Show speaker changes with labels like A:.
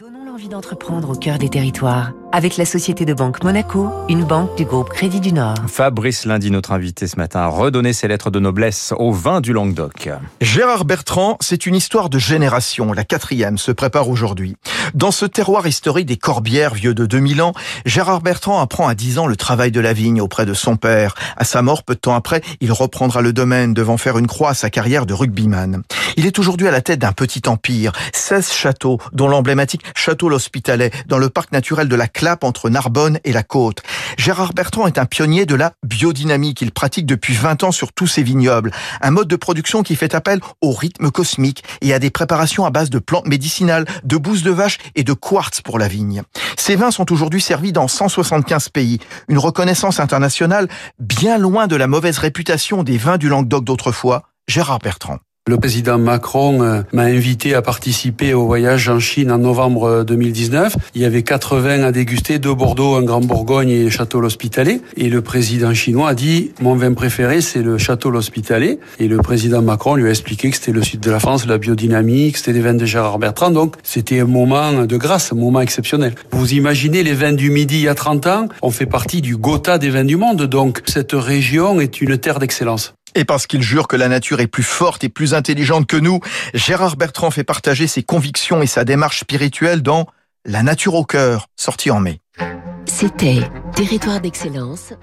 A: Donnons l'envie d'entreprendre au cœur des territoires avec la Société de Banque Monaco, une banque du groupe Crédit du Nord.
B: Fabrice Lundi, notre invité ce matin, a redonné ses lettres de noblesse au vin du Languedoc.
C: Gérard Bertrand, c'est une histoire de génération. La quatrième se prépare aujourd'hui. Dans ce terroir historique des Corbières, vieux de 2000 ans, Gérard Bertrand apprend à 10 ans le travail de la vigne auprès de son père. À sa mort, peu de temps après, il reprendra le domaine, devant faire une croix à sa carrière de rugbyman. Il est aujourd'hui à la tête d'un petit empire, 16 châteaux, dont l'emblématique Château l'Hospitalet, dans le parc naturel de la Clappe entre Narbonne et la côte. Gérard Bertrand est un pionnier de la biodynamique. Il pratique depuis 20 ans sur tous ses vignobles. Un mode de production qui fait appel au rythme cosmique et à des préparations à base de plantes médicinales, de bousses de vache et de quartz pour la vigne. Ces vins sont aujourd'hui servis dans 175 pays. Une reconnaissance internationale bien loin de la mauvaise réputation des vins du Languedoc d'autrefois. Gérard Bertrand.
D: Le président Macron euh, m'a invité à participer au voyage en Chine en novembre 2019. Il y avait 80 à déguster, deux Bordeaux, un Grand Bourgogne et Château l'Hospitalet. Et le président chinois a dit, mon vin préféré, c'est le Château l'Hospitalet. Et le président Macron lui a expliqué que c'était le sud de la France, la biodynamique, c'était les vins de Gérard Bertrand. Donc, c'était un moment de grâce, un moment exceptionnel. Vous imaginez les vins du Midi il y a 30 ans, on fait partie du Gotha des vins du monde. Donc, cette région est une terre d'excellence.
C: Et parce qu'il jure que la nature est plus forte et plus intelligente que nous, Gérard Bertrand fait partager ses convictions et sa démarche spirituelle dans La nature au cœur, sorti en mai.
A: C'était Territoire d'excellence